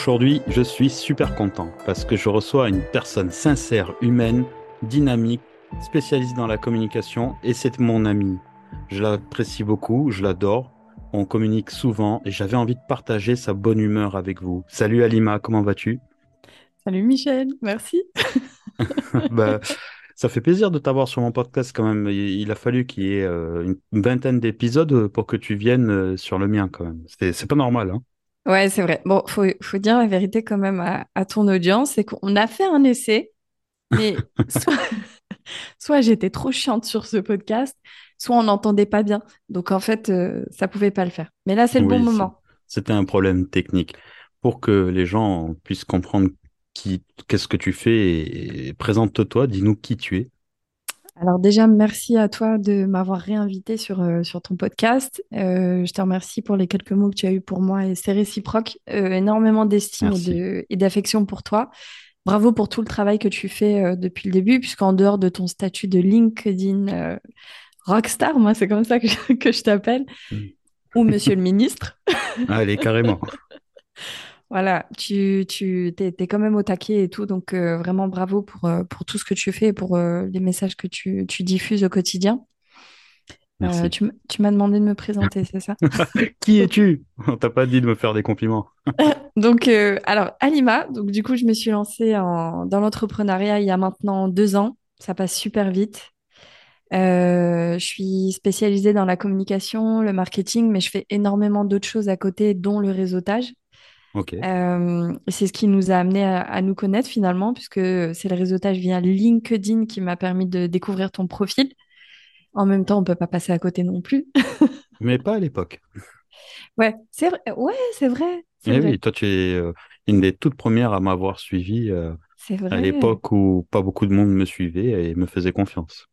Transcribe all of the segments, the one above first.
Aujourd'hui, je suis super content parce que je reçois une personne sincère, humaine, dynamique, spécialiste dans la communication et c'est mon amie. Je l'apprécie beaucoup, je l'adore, on communique souvent et j'avais envie de partager sa bonne humeur avec vous. Salut Alima, comment vas-tu? Salut Michel, merci. bah, ça fait plaisir de t'avoir sur mon podcast quand même. Il a fallu qu'il y ait euh, une vingtaine d'épisodes pour que tu viennes euh, sur le mien quand même. C'est pas normal. Hein Ouais, c'est vrai. Bon, faut, faut dire la vérité quand même à, ton audience, c'est qu'on a fait un essai, mais soit, j'étais trop chiante sur ce podcast, soit on n'entendait pas bien. Donc en fait, euh, ça pouvait pas le faire. Mais là, c'est le bon moment. C'était un problème technique. Pour que les gens puissent comprendre qui, qu'est-ce que tu fais, et présente-toi, dis-nous qui tu es. Alors déjà, merci à toi de m'avoir réinvité sur, euh, sur ton podcast. Euh, je te remercie pour les quelques mots que tu as eus pour moi et c'est réciproque. Euh, énoremment d'estime et d'affection pour toi. Bravo pour tout le travail que tu fais depuis le début, puisqu'en dehors de ton statut de LinkedIn rockstar, moi c'est comme ça que je, t'appelle, ou monsieur le ministre. Allez, carrément. Voilà, tu, tu es, quand même au taquet et tout, donc euh, vraiment bravo pour, euh, pour tout ce que tu fais et pour euh, les messages que tu, tu, diffuses au quotidien. tu, tu m'as demandé de me présenter, c'est ça? Qui es-tu? On t'a pas dit de me faire des compliments. donc, alors, Alima, donc du coup, je me suis lancée en, dans l'entrepreneuriat il y a maintenant deux ans. Ça passe super vite. je suis spécialisée dans la communication, le marketing, mais je fais énormément d'autres choses à côté, dont le réseautage. Euh, c'est ce qui nous a amené à, nous connaître finalement, puisque c'est le réseautage via LinkedIn qui m'a permis de découvrir ton profil. En même temps, on peut pas passer à côté non plus. Mais pas à l'époque. Ouais, c'est vrai. Ouais, c'est vrai. Eh oui, toi, tu es euh, une des toutes premières à m'avoir suivi euh, à l'époque où pas beaucoup de monde me suivait et me faisait confiance.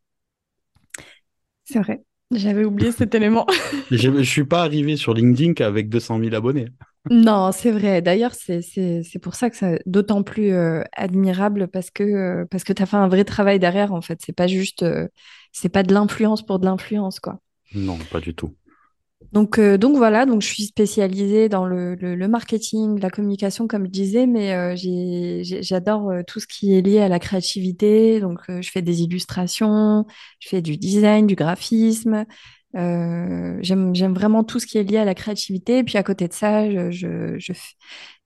C'est vrai. J'avais oublié cet élément. je ne suis pas arrivé sur LinkedIn qu'avec 200 000 abonnés. Non, c'est vrai. D'ailleurs, c'est pour ça que c'est d'autant plus euh, admirable parce que, euh, parce que tu as fait un vrai travail derrière, en fait. C'est pas juste, euh, c'est pas de l'influence pour de l'influence, quoi. Non, pas du tout. Donc, donc voilà, donc je suis spécialisée dans le, le, marketing, la communication, comme je disais, mais j'adore tout ce qui est lié à la créativité. Donc, je fais des illustrations, je fais du design, du graphisme, euh, j'aime vraiment tout ce qui est lié à la créativité. Et puis à côté de ça, je, je, je,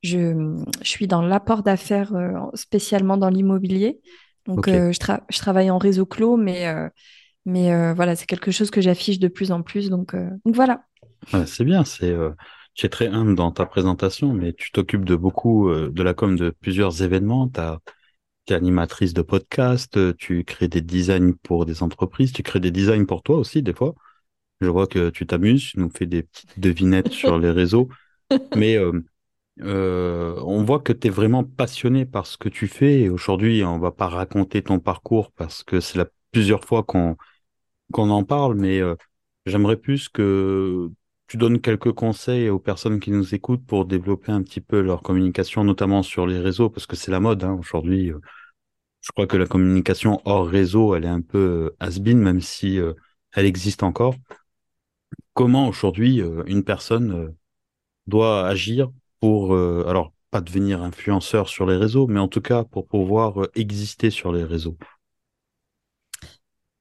je, suis dans l'apport d'affaires euh, spécialement dans l'immobilier. Donc euh, je, je, travaille en réseau clos, mais, mais voilà, c'est quelque chose que j'affiche de plus en plus. Donc, donc voilà. c'est bien, c'est tu es très humble dans ta présentation, mais tu t'occupes de beaucoup de la com de plusieurs événements. Tu es animatrice de podcast, tu crées des designs pour des entreprises, tu crées des designs pour toi aussi des fois. Je vois que tu t'amuses, tu nous fais des petites devinettes sur les réseaux. Mais euh, euh, on voit que tu es vraiment passionné par ce que tu fais. Et aujourd'hui, on va pas raconter ton parcours parce que c'est la plusieurs fois qu'on qu'on en parle, mais euh, j'aimerais plus que tu donnes quelques conseils aux personnes qui nous écoutent pour développer un petit peu leur communication, notamment sur les réseaux, parce que c'est la mode hein, aujourd'hui. Je crois que la communication hors réseau, elle est un peu has-been, même si elle existe encore comment aujourd'hui euh, une personne euh, doit agir pour, euh, alors pas devenir influenceur sur les réseaux, mais en tout cas pour pouvoir exister sur les réseaux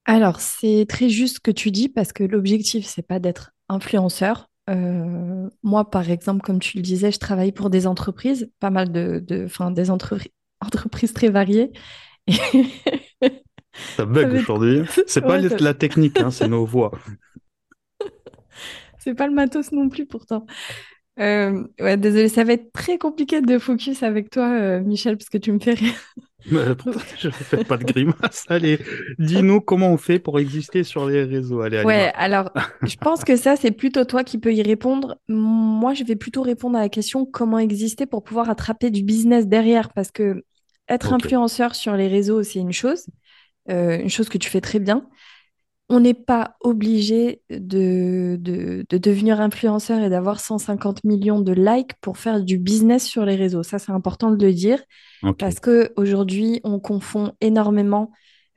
Alors c'est très juste ce que tu dis parce que l'objectif c'est pas d'être influenceur. moi, par exemple, comme tu le disais, je travaille pour des entreprises, pas mal de, de des entreprises très variées. Ça bug aujourd'hui. C'est pas la technique, hein, c'est nos voix. C'est pas le matos non plus pourtant. Euh, ouais, désolé, ça va être très compliqué de focus avec toi, euh, Michel, parce que tu me fais rire. je ne fais pas de grimace. Allez, dis-nous comment on fait pour exister sur les réseaux. Allez, ouais, alors, je pense que ça, c'est plutôt toi qui peux y répondre. Moi, je vais plutôt répondre à la question comment exister pour pouvoir attraper du business derrière, parce que être influenceur sur les réseaux, c'est une chose, euh, une chose que tu fais très bien on n'est pas obligé de, de, devenir influenceur et d'avoir 150 millions de likes pour faire du business sur les réseaux. Ça, c'est important de le dire parce qu'aujourd'hui, on confond énormément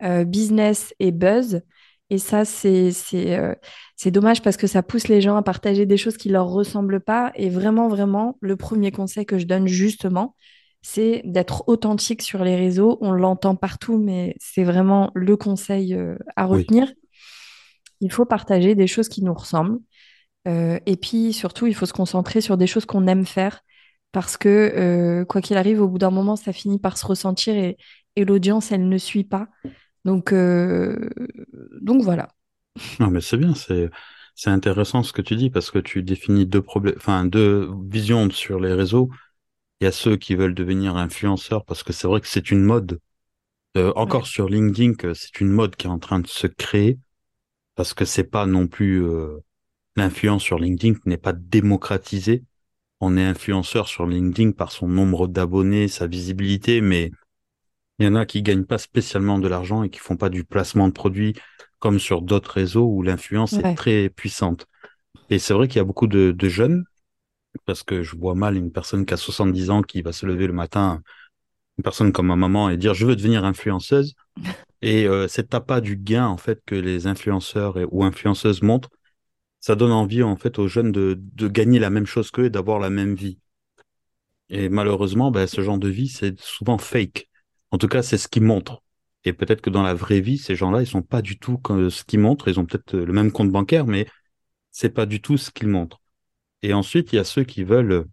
euh, business et buzz. Et ça, c'est c'est dommage parce que ça pousse les gens à partager des choses qui leur ressemblent pas. Et vraiment, vraiment, le premier conseil que je donne justement, c'est d'être authentique sur les réseaux. On l'entend partout, mais c'est vraiment le conseil à Oui. Il faut partager des choses qui nous ressemblent. Euh, et puis surtout, il faut se concentrer sur des choses qu'on aime faire parce que euh, quoi qu'il arrive, au bout d'un moment, ça finit par se ressentir et, et l'audience, elle ne suit pas. Donc, euh, donc voilà. Non, mais c'est bien, c'est c'est intéressant ce que tu dis parce que tu définis deux problèmes, enfin deux visions sur les réseaux. Il y a ceux qui veulent devenir influenceurs parce que c'est vrai que c'est une mode. Euh, Ouais. encore sur LinkedIn, c'est une mode qui est en train de se créer parce que c'est pas non plus euh, l'influence sur LinkedIn n'est pas démocratisée. On est influenceur sur LinkedIn par son nombre d'abonnés, sa visibilité, mais il y en a qui gagnent pas spécialement de l'argent et qui font pas du placement de produits comme sur d'autres réseaux où l'influence est très puissante. Et c'est vrai qu'il y a beaucoup de, de jeunes, parce que je vois mal une personne qui a 70 ans qui va se lever le matin, une personne comme ma maman, et dire je veux devenir influenceuse. Et euh, cet appât du gain en fait que les influenceurs ou influenceuses montrent, ça donne envie en fait aux jeunes de, gagner la même chose qu'eux et d'avoir la même vie. Et malheureusement, ben, ce genre de vie, c'est souvent fake. En tout cas, c'est ce qu'ils montrent. Et peut-être que dans la vraie vie, ces gens-là, ils sont pas du tout comme ce qu'ils montrent. Ils ont peut-être le même compte bancaire, mais c'est pas du tout ce qu'ils montrent. Et ensuite, il y a ceux qui veulent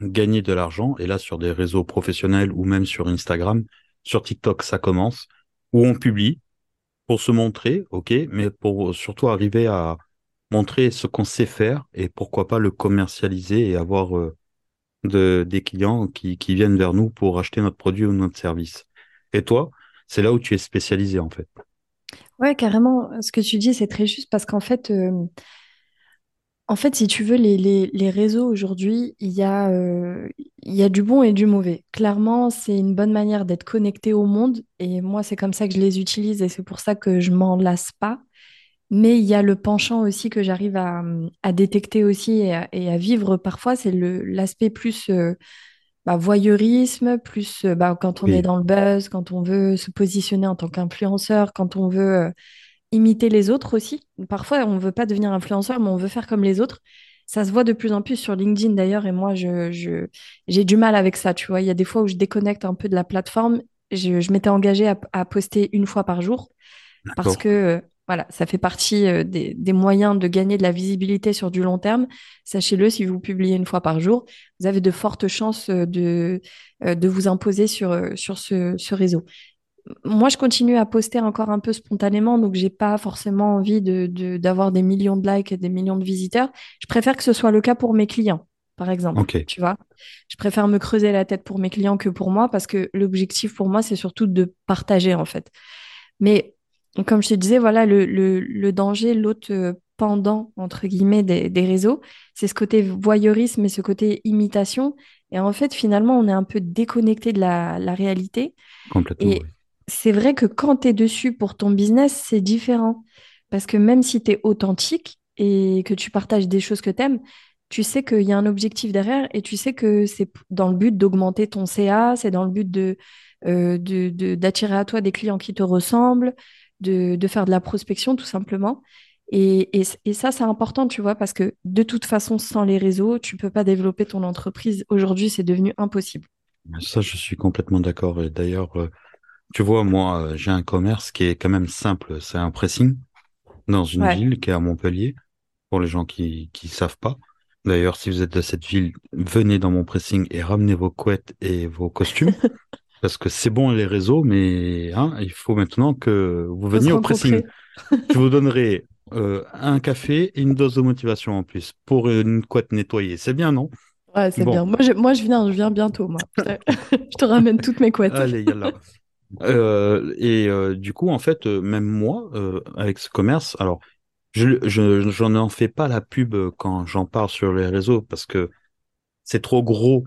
gagner de l'argent. Et là, sur des réseaux professionnels ou même sur Instagram, sur TikTok, ça commence, où on publie pour se montrer, ok, mais pour surtout arriver à montrer ce qu'on sait faire et pourquoi pas le commercialiser et avoir euh, de, des clients qui, qui viennent vers nous pour acheter notre produit ou notre service. Et toi, c'est là où tu es spécialisé en fait. Ouais, carrément. Ce que tu dis, c'est très juste parce qu'en fait, euh, En fait, si tu veux, les, les- les réseaux aujourd'hui, il y a, euh, il y a du bon et du mauvais. Clairement, c'est une bonne manière d'être connecté au monde et moi, c'est comme ça que je les utilise et c'est pour ça que je m'en lasse pas. Mais il y a le penchant aussi que j'arrive à, à détecter aussi et à, et à vivre parfois, c'est le, l'aspect plus euh, bah, voyeurisme, plus euh, bah, quand on est dans le buzz, quand on veut se positionner en tant qu'influenceur, quand on veut euh, imiter les autres aussi. Parfois, on ne veut pas devenir influenceur, mais on veut faire comme les autres. Ça se voit de plus en plus sur LinkedIn d'ailleurs, et moi, je, je- j'ai du mal avec ça, tu vois. Il y a des fois où je déconnecte un peu de la plateforme. Je, je m'étais engagée à, à poster une fois par jour parce que, euh, voilà, ça fait partie euh, des, des moyens de gagner de la visibilité sur du long terme. Sachez-le, si vous publiez une fois par jour, vous avez de fortes chances euh, de, de vous imposer sur, sur ce, ce réseau moi, je continue à poster encore un peu spontanément, donc j'ai pas forcément envie de, de- d'avoir des millions de likes et des millions de visiteurs. Je préfère que ce soit le cas pour mes clients, par exemple. Tu vois, je préfère me creuser la tête pour mes clients que pour moi, parce que l'objectif pour moi, c'est surtout de partager, en fait. Mais comme je te disais, voilà, le, le, le danger, l'autre pendant, entre guillemets, des, des réseaux, c'est ce côté voyeurisme et ce côté imitation. Et en fait, finalement, on est un peu déconnecté de la, la réalité. Complètement, Et oui. C'est vrai que quand tu es dessus pour ton business, c'est différent. Parce que même si tu es authentique et que tu partages des choses que tu aimes, tu sais qu'il y a un objectif derrière et tu sais que c'est dans le but d'augmenter ton CA, c'est dans le but euh, de- d'attirer à toi des clients qui te ressemblent, de, de faire de la prospection tout simplement. Et, et, ça, c'est important, tu vois, parce que de toute façon, sans les réseaux, tu peux pas développer ton entreprise. Aujourd'hui, c'est devenu impossible. Ça, je suis complètement d'accord. Et d'ailleurs, euh, tu vois, moi, j'ai un commerce qui est quand même simple. C'est un pressing dans une Ouais. ville qui est à Montpellier, pour les gens qui qui savent pas. D'ailleurs, si vous êtes de cette ville, venez dans mon pressing et ramenez vos couettes et vos costumes. Parce que c'est bon les réseaux, mais hein, il faut maintenant que vous veniez au pressing. Je vous donnerai euh, un café et une dose de motivation en plus pour une couette nettoyée. C'est bien, non? Ouais, c'est Bon, bien. Moi, je, moi, je viens, je viens bientôt, moi. Je te, je te ramène toutes mes couettes. allez, yallah. Euh, et euh, du coup, en fait, euh, même moi, euh, avec ce commerce, alors, je, je, j'en en fais pas la pub quand j'en parle sur les réseaux parce que c'est trop gros,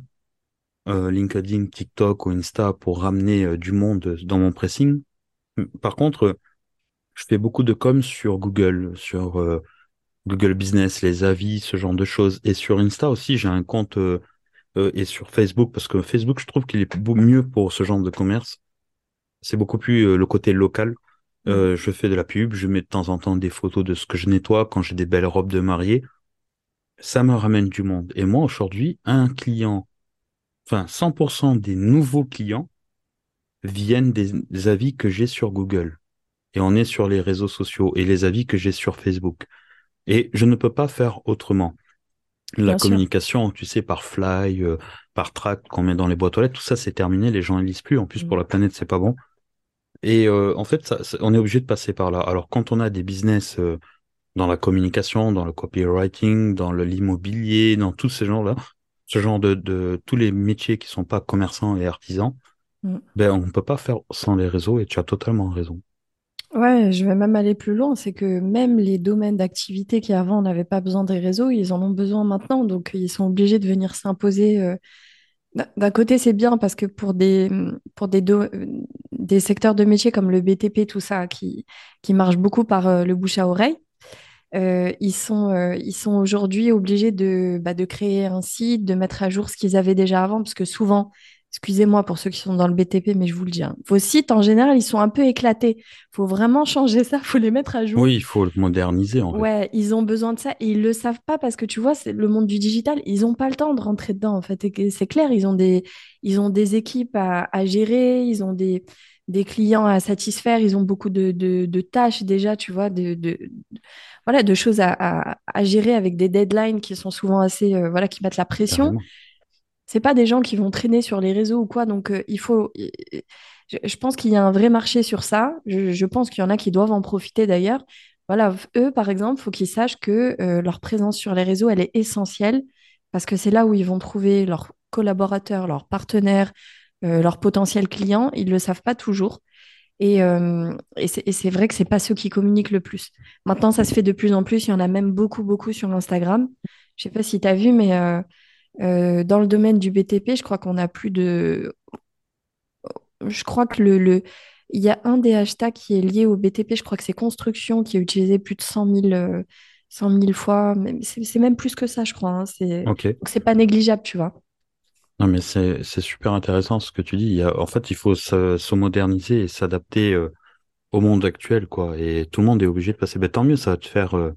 euh, LinkedIn, TikTok ou Insta pour ramener du monde dans mon pressing. Par contre, je fais beaucoup de com sur Google, sur Google Business, les avis, ce genre de choses. Et sur Insta aussi, j'ai un compte et sur Facebook parce que Facebook, je trouve qu'il est mieux pour ce genre de commerce. C'est beaucoup plus euh, le côté local. Mm. Euh, je fais de la pub, je mets de temps en temps des photos de ce que je nettoie quand j'ai des belles robes de mariée. Ça me ramène du monde. Et moi, aujourd'hui, un client, enfin 100% des nouveaux clients viennent des, des avis que j'ai sur Google. Et on est sur les réseaux sociaux et les avis que j'ai sur Facebook. Et je ne peux pas faire autrement. La Bien sûr. communication, tu sais, par fly, euh, par tract qu'on met dans les boîtes aux lettres, tout ça c'est terminé, les gens ne lisent plus. En plus, Mm. pour la planète, c'est pas bon. Et euh, en fait, ça, ça- on est obligé de passer par là. Alors, quand on a des business euh, dans la communication, dans le copywriting, dans l'immobilier, dans tous ces genres-là, ce genre de, de tous les métiers qui sont pas commerçants et artisans, Mm. ben on ne peut pas faire sans les réseaux et tu as totalement raison. Ouais, je vais même aller plus loin, c'est que même les domaines d'activité qui avant n'avaient pas besoin des réseaux, ils en ont besoin maintenant, donc ils sont obligés de venir s'imposer. euh. D'un d'un côté, c'est bien parce que pour des, pour des, do- des secteurs de métiers comme le BTP, tout ça, qui, qui marche beaucoup par euh, le bouche à oreille, euh, ils sont, euh, sont aujourd'hui obligés de, bah, de créer un site, de mettre à jour ce qu'ils avaient déjà avant, parce que souvent, excusez-moi pour ceux qui sont dans le BTP, mais je vous le dis, hein, vos sites, en général, ils sont un peu éclatés. Il faut vraiment changer ça, il faut les mettre à jour. Oui, il faut le moderniser en fait. Ouais, ils ont besoin de ça et ils le savent pas parce que tu vois, c'est le monde du digital, ils n'ont pas le temps de rentrer dedans en fait. C'est clair, ils ont des, ils ont des équipes à, à gérer, ils ont des, des clients à satisfaire, ils ont beaucoup de, de, de tâches déjà, tu vois, de, de, voilà, de choses à, à, à gérer avec des deadlines qui sont souvent assez, euh, voilà, qui mettent la pression. Carrément. C'est pas des gens qui vont traîner sur les réseaux ou quoi, donc euh, il faut. Je, pense qu'il y a un vrai marché sur ça. Je, pense qu'il y en a qui doivent en profiter d'ailleurs. Voilà, eux, par exemple, faut qu'ils sachent que euh, leur présence sur les réseaux, elle est essentielle parce que c'est là où ils vont trouver leurs collaborateurs, leurs partenaires, euh, leurs potentiels clients. Ils le savent pas toujours. Et, et c'est vrai que c'est pas ceux qui communiquent le plus. Maintenant, ça se fait de plus en plus. Il y en a même beaucoup, beaucoup sur Instagram. Je sais pas si tu as vu, mais euh, dans le domaine du BTP, je crois qu'on a plus de... Je crois que le, le... il y a un des hashtags qui est lié au BTP, je crois que c'est construction, qui est utilisé plus de 100 000, euh, 100 000 fois. C'est même plus que ça, je crois. hein. C'est... Ok. Donc, c'est pas négligeable, tu vois. Non, mais c'est c'est super intéressant ce que tu dis. Il y a, en fait, il faut se, se moderniser et s'adapter euh, au monde actuel, quoi. Et tout le monde est obligé de passer. Ben, tant mieux, ça va te faire euh,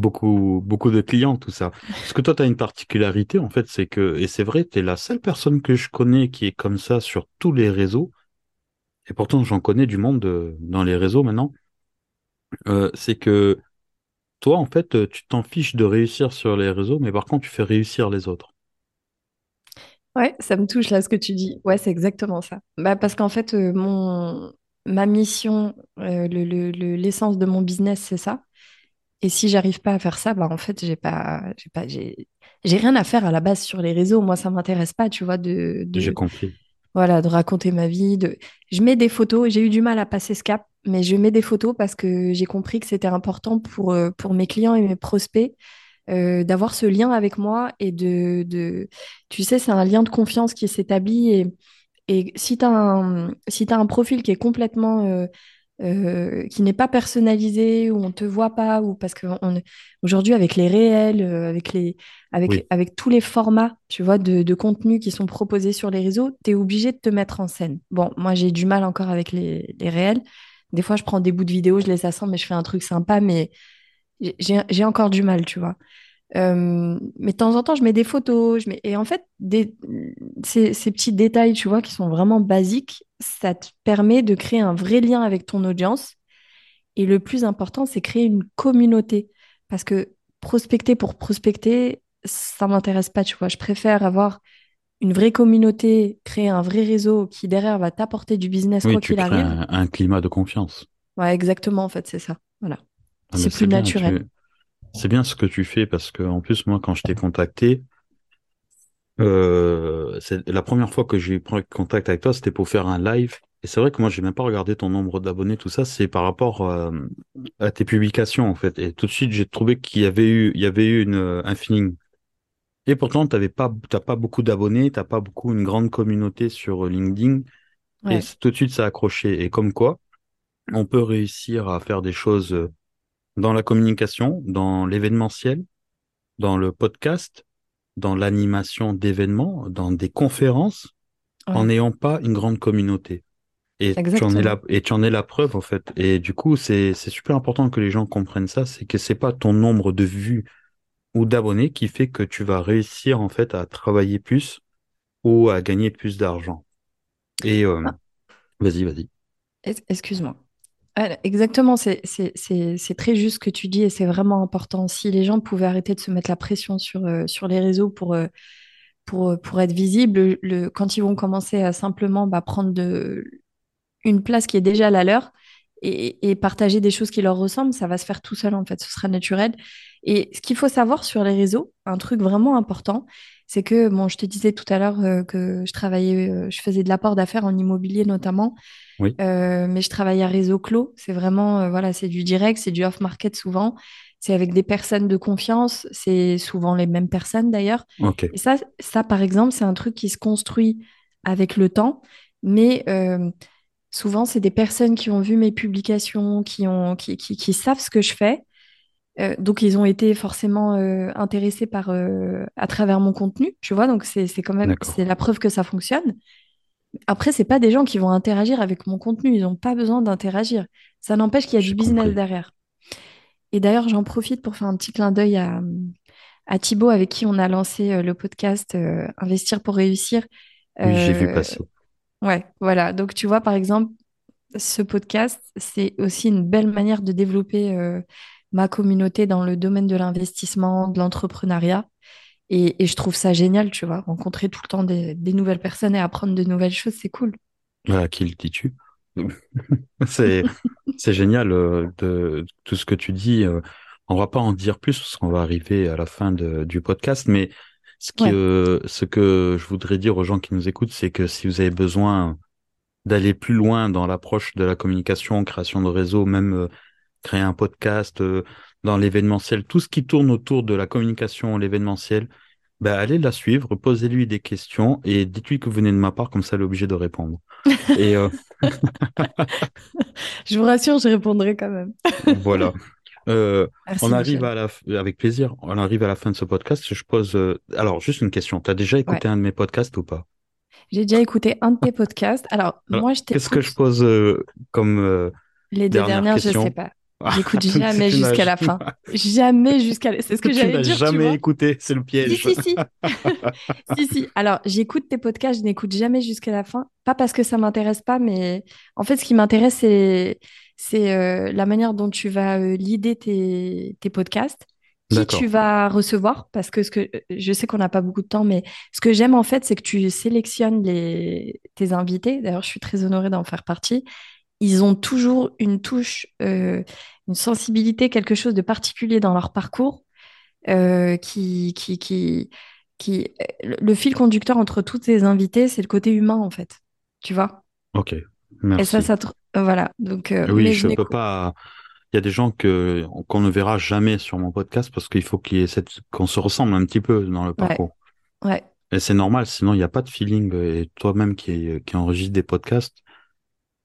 beaucoup, beaucoup de clients, tout ça. Parce que toi, tu as une particularité, en fait, c'est que, et c'est vrai, tu es la seule personne que je connais qui est comme ça sur tous les réseaux. Et pourtant, j'en connais du monde euh, dans les réseaux maintenant. Euh, c'est que toi, en fait, tu t'en fiches de réussir sur les réseaux, mais par contre, tu fais réussir les autres. Ouais, ça me touche là ce que tu dis. Ouais, c'est exactement ça. Bah, parce qu'en fait, euh, mon... ma mission, le, le- le- l'essence de mon business, c'est ça. Et si j'arrive pas à faire ça, bah en fait, j'ai pas, j'ai pas, j'ai, j'ai rien à faire à la base sur les réseaux. Moi, ça m'intéresse pas, tu vois, de, J'ai de, compris. voilà, de raconter ma vie. De... Je mets des photos. J'ai eu du mal à passer ce cap, mais je mets des photos parce que j'ai compris que c'était important pour, euh, pour mes clients et mes prospects euh, d'avoir ce lien avec moi et de, de... Tu sais, c'est un lien de confiance qui s'établit et, et si tu as un, si t'as un profil qui est complètement... euh, euh, qui n'est pas personnalisé, où on te voit pas, ou parce que on- aujourd'hui avec les réels, euh, avec les, avec, Oui, avec tous les formats, tu vois, de, de contenu qui sont proposés sur les réseaux, tu es obligé de te mettre en scène. Bon, moi j'ai du mal encore avec les, les réels. Des fois, je prends des bouts de vidéo, je les assemble, mais je fais un truc sympa, mais j'ai j'ai encore du mal, tu vois. Euh, mais de temps en temps, je mets des photos. Je mets... Et en fait, des... ces, ces petits détails, tu vois, qui sont vraiment basiques, ça te permet de créer un vrai lien avec ton audience. Et le plus important, c'est créer une communauté. Parce que prospecter pour prospecter, ça m'intéresse pas, tu vois. Je préfère avoir une vraie communauté, créer un vrai réseau qui, derrière, va t'apporter du business oui, quoi qu'il arrive. un, un climat de confiance. Ouais, exactement, en fait, c'est ça. Voilà. Ah, C'est plus naturel. tu, c'est bien ce que tu fais parce que en plus, moi, quand je t'ai contacté, euh, c'est la première fois que j'ai pris contact avec toi, c'était pour faire un live. Et c'est vrai que moi, j'ai même pas regardé ton nombre d'abonnés, tout ça. C'est par rapport euh, à tes publications, en fait. Et tout de suite, j'ai trouvé qu'il y avait eu, il y avait eu une, euh, un feeling. Et pourtant, t'avais pas, t'as pas beaucoup d'abonnés, t'as pas beaucoup une grande communauté sur LinkedIn. Et Ouais, tout de suite, ça a accroché. Et comme quoi, on peut réussir à faire des choses dans la communication, dans l'événementiel, dans le podcast, dans l'animation d'événements, dans des conférences, en n'ayant pas une grande communauté. Et tu en es la, et tu en es la preuve, en fait. Et du coup, c'est, super important que les gens comprennent ça, c'est que c'est pas ton nombre de vues ou d'abonnés qui fait que tu vas réussir, en fait, à travailler plus ou à gagner plus d'argent. Et, euh, Ah, vas-y, vas-y. excuse-moi. Ah, Exactement, c'est très juste ce que tu dis et c'est vraiment important. Si les gens pouvaient arrêter de se mettre la pression sur, euh, les réseaux pour, euh, pour, euh, pour être visibles, le, quand ils vont commencer à simplement bah, prendre de, une place qui est déjà la leur et, et partager des choses qui leur ressemblent, ça va se faire tout seul en fait, ce sera naturel. Et ce qu'il faut savoir sur les réseaux, un truc vraiment important, c'est que, bon, je te disais tout à l'heure euh, que je travaillais, euh, je faisais de l'apport d'affaires en immobilier notamment, Oui, euh, mais je travaille à réseau clos. C'est vraiment, voilà, c'est du direct, c'est du off-market souvent. C'est avec des personnes de confiance. C'est souvent les mêmes personnes d'ailleurs. Et ça, ça, par exemple, c'est un truc qui se construit avec le temps. Mais souvent, c'est des personnes qui ont vu mes publications, qui ont, qui, qui, qui savent ce que je fais. Euh, donc, ils ont été forcément euh, intéressés par, euh, à travers mon contenu, tu vois. Donc, c'est, c'est quand même, c'est la preuve que ça fonctionne. Après, c'est pas des gens qui vont interagir avec mon contenu. Ils n'ont pas besoin d'interagir. Ça n'empêche qu'il y a du business compris. derrière. Et d'ailleurs, j'en profite pour faire un petit clin d'œil à, à Thibaut, avec qui on a lancé le podcast Investir pour réussir. Oui, j'ai vu passer. Ouais, voilà. Donc, tu vois, par exemple, ce podcast, c'est aussi une belle manière de développer euh, ma communauté dans le domaine de l'investissement, de l'entrepreneuriat. Et, je trouve ça génial, tu vois, rencontrer tout le temps des, nouvelles personnes et apprendre de nouvelles choses, c'est cool. À qui le dis-tu? C'est, génial euh, de tout ce que tu dis. euh, on va pas en dire plus parce qu'on va arriver à la fin du podcast, mais ce Ouais, que, ce que je voudrais dire aux gens qui nous écoutent, c'est que si vous avez besoin d'aller plus loin dans l'approche de la communication, création de réseau, même euh, créer un podcast, euh, dans l'événementiel, tout ce qui tourne autour de la communication, l'événementiel, ben, allez la suivre, posez-lui des questions et dites-lui que vous venez de ma part, comme ça, elle est obligée de répondre. Et euh, je vous rassure, je répondrai quand même. voilà. Euh, on arrive Michel. à la, f- avec plaisir, on arrive à la fin de ce podcast. Je pose, euh, alors, juste une question. Tu as déjà Ouais. écouté un de mes podcasts ou pas? J'ai déjà écouté un de tes podcasts. Alors, Alors, moi, je qu'est-ce que je pose euh, comme euh, les deux dernière dernières, je sais pas. J'écoute jamais jusqu'à la fin. Jamais jusqu'à la... C'est ce que j'allais dire, tu jamais vois. écouté, c'est le Si, piège. si, si. Si, si. Alors, j'écoute tes podcasts, je n'écoute jamais jusqu'à la fin. Pas parce que ça m'intéresse pas, mais en fait, ce qui m'intéresse, c'est c'est euh, la manière dont tu vas euh, leader tes, tes podcasts, qui tu vas recevoir, parce que, ce que je sais qu'on n'a pas beaucoup de temps, mais ce que j'aime en fait, c'est que tu sélectionnes les, tes invités. D'ailleurs, je suis très honorée d'en faire partie. Ils ont toujours une touche, euh, une sensibilité, quelque chose de particulier dans leur parcours euh, qui, qui, qui, qui, le fil conducteur entre toutes ces invités, c'est le côté humain, en fait. Tu vois? Ok, Et ça, merci. ça, te- voilà. Donc, euh, Oui, mais je je peux pas. Il y a des gens que qu'on ne verra jamais sur mon podcast parce qu'il faut qu'il cette qu'on se ressemble un petit peu dans le parcours. ouais, Et c'est normal, sinon il n'y a pas de feeling. Et toi-même qui qui enregistre des podcasts,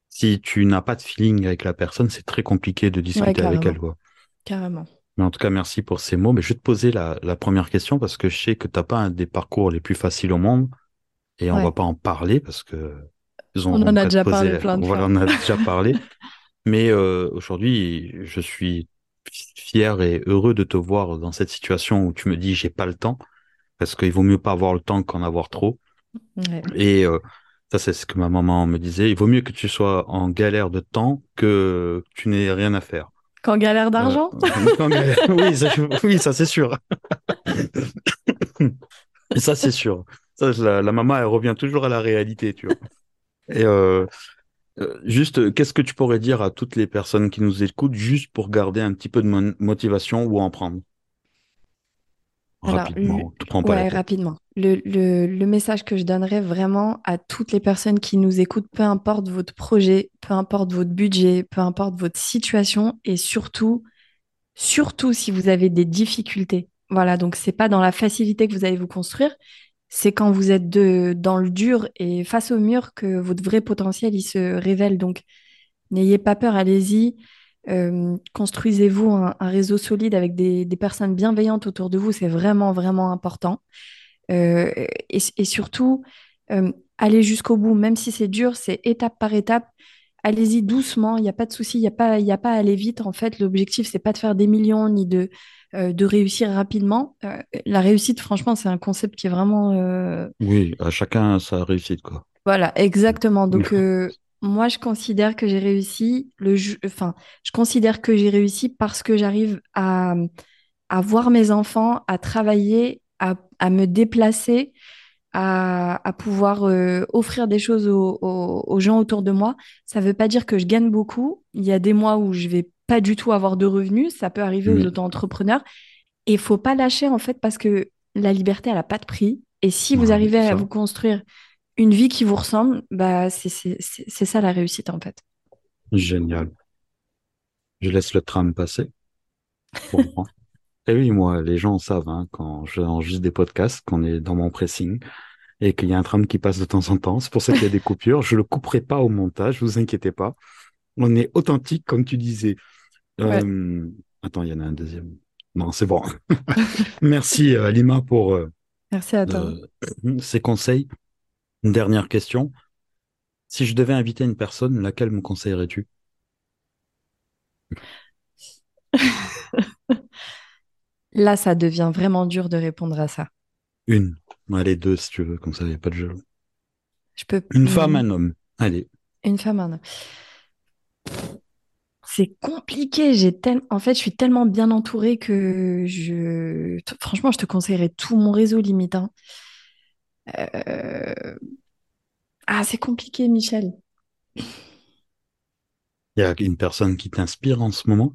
si tu n'as pas de feeling avec la personne, c'est très compliqué de ouais, discuter avec elle, quoi. carrément. Mais en tout cas, merci pour ces mots. Mais je vais te poser la, la première question parce que je sais que t'as pas un des parcours les plus faciles au monde et on va Ouais. pas en parler parce que ils ont, On en a déjà parlé plein de voilà, fois. on a déjà parlé. Mais euh, aujourd'hui, je suis fier et heureux de te voir dans cette situation où tu me dis j'ai pas le temps parce qu'il vaut mieux pas avoir le temps qu'en avoir trop. Ouais. Et euh, ça, c'est ce que ma maman me disait. Il vaut mieux que tu sois en galère de temps que tu n'aies rien à faire. Quand galère Euh, d'argent? en galère- Oui, ça, oui, ça c'est sûr. Ça c'est sûr. Ça, la, la maman, elle revient toujours à la réalité, tu vois. Et euh, euh, juste, qu'est-ce que tu pourrais dire à toutes les personnes qui nous écoutent, juste pour garder un petit peu de motivation ou en prendre? Alors, rapidement, prends pas ouais, rapidement. Le, le, le message que je donnerais vraiment à toutes les personnes qui nous écoutent, peu importe votre projet, peu importe votre budget, peu importe votre situation, et surtout, surtout si vous avez des difficultés. Voilà, donc c'est pas dans la facilité que vous allez vous construire, c'est quand vous êtes de, dans le dur et face au mur que votre vrai potentiel il se révèle. Donc, n'ayez pas peur, allez-y. Euh, construisez-vous un, réseau solide avec des, personnes bienveillantes autour de vous, c'est vraiment, vraiment important. Euh, et, surtout, euh, allez jusqu'au bout, même si c'est dur, c'est étape par étape. Allez-y doucement, il n'y a pas de souci, il n'y a, pas, a pas à aller vite. En fait, l'objectif, c'est pas de faire des millions ni de, euh, de réussir rapidement. Euh, la réussite, franchement, c'est un concept qui est vraiment. euh, Oui, à chacun sa réussite, quoi. Voilà, exactement. Donc, euh, moi, je considère que j'ai réussi. Le ju- Enfin, je considère que j'ai réussi parce que j'arrive à, à voir mes enfants, à travailler, à, à me déplacer à, à pouvoir euh, offrir des choses aux, aux- aux gens autour de moi. Ça ne veut pas dire que je gagne beaucoup. Il y a des mois où je vais pas du tout avoir de revenus. Ça peut arriver aux Oui, auto-entrepreneurs. Et il faut pas lâcher en fait parce que la liberté, elle n'a pas de prix. Et si vous arrivez à vous construire une vie qui vous ressemble, bah c'est ça la réussite en fait. Génial. Je laisse le tram passer pour moi. Et oui, moi, les gens savent, hein, quand j'enregistre des podcasts, qu'on est dans mon pressing et qu'il y a un tram qui passe de temps en temps. C'est pour ça qu'il y a des coupures. Je le couperai pas au montage, vous inquiétez pas. On est authentique, comme tu disais. Ouais. Euh, Attends, il y en a un deuxième. Non, c'est bon. Merci, euh, Lima, pour euh, Merci à toi. euh, ces conseils. Une dernière question. Si je devais inviter une personne, laquelle me conseillerais-tu? Là, ça devient vraiment dur de répondre à ça. Une. Allez, deux, si tu veux, comme ça, il n'y a pas de jeu. Je peux. Une femme, un homme. Allez. Une femme, un homme. C'est compliqué. J'ai tel... En fait, je suis tellement bien entourée que je... Franchement, je te conseillerais tout mon réseau limite. hein. Euh, Ah, c'est compliqué, Michel. Il y a une personne qui t'inspire en ce moment?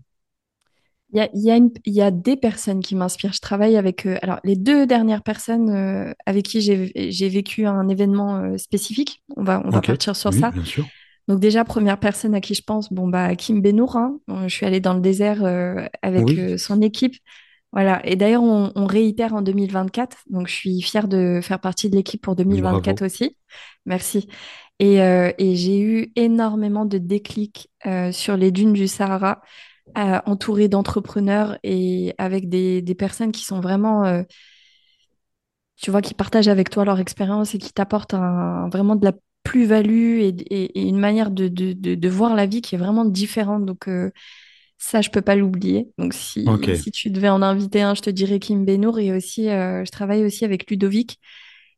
Il y a, y a y des personnes qui m'inspirent. Je travaille avec... euh, Alors, les deux dernières personnes euh, avec qui j'ai vécu un événement euh, spécifique, on va, on va partir sur Oui, ça. bien sûr. Donc déjà, première personne à qui je pense, bon, bah, Kim Benour. hein. Je suis allée dans le désert euh, avec Oui, euh, son équipe. Voilà. Et d'ailleurs, on, on réitère en 2024. Donc, je suis fière de faire partie de l'équipe pour 2024 bravo. aussi. Merci. Et, euh, et j'ai eu énormément de déclics sur les dunes du Sahara, entourée d'entrepreneurs et avec des, des personnes qui sont vraiment, tu vois, qui partagent avec toi leur expérience et qui t'apportent un- vraiment de la plus-value et, et- et une manière de, de, de, de voir la vie qui est vraiment différente. Donc, euh, ça, je peux pas l'oublier. Donc, si, si tu devais en inviter un, je te dirais Kim Benour. Et aussi, euh, je travaille aussi avec Ludovic.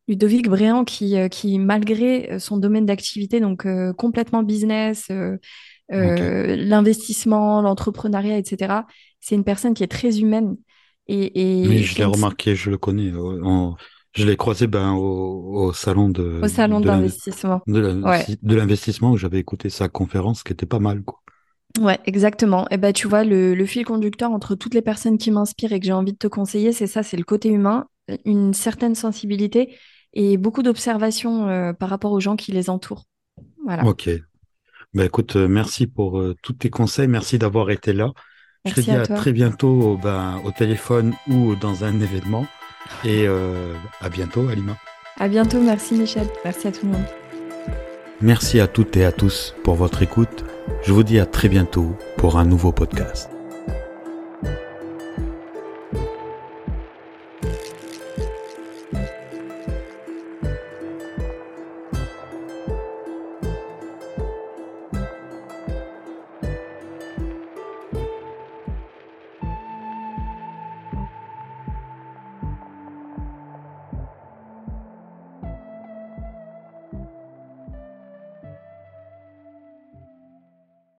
Ludovic Bréant, qui, euh, qui malgré son domaine d'activité, donc euh, complètement business, euh, l'investissement, l'entrepreneuriat, etc., c'est une personne qui est très humaine et, Oui, je l'ai remarqué, je le connais. en- Je l'ai croisé ben, au, au salon de, au salon de d'investissement. Ouais. l'investissement où j'avais écouté sa conférence qui était pas mal, quoi. Ouais, exactement. Et ben, tu vois, le, le fil conducteur entre toutes les personnes qui m'inspirent et que j'ai envie de te conseiller, c'est ça, c'est le côté humain, une certaine sensibilité et beaucoup d'observation euh, par rapport aux gens qui les entourent. Voilà. Ok. Ben, écoute, euh, merci pour euh, tous tes conseils. Merci d'avoir été là. Je te Merci dis à très bientôt ben, au téléphone ou dans un événement. Et euh, à bientôt, Alima. À bientôt. Merci, Michel. Merci à tout le monde. Merci à toutes et à tous pour votre écoute. Je vous dis à très bientôt pour un nouveau podcast.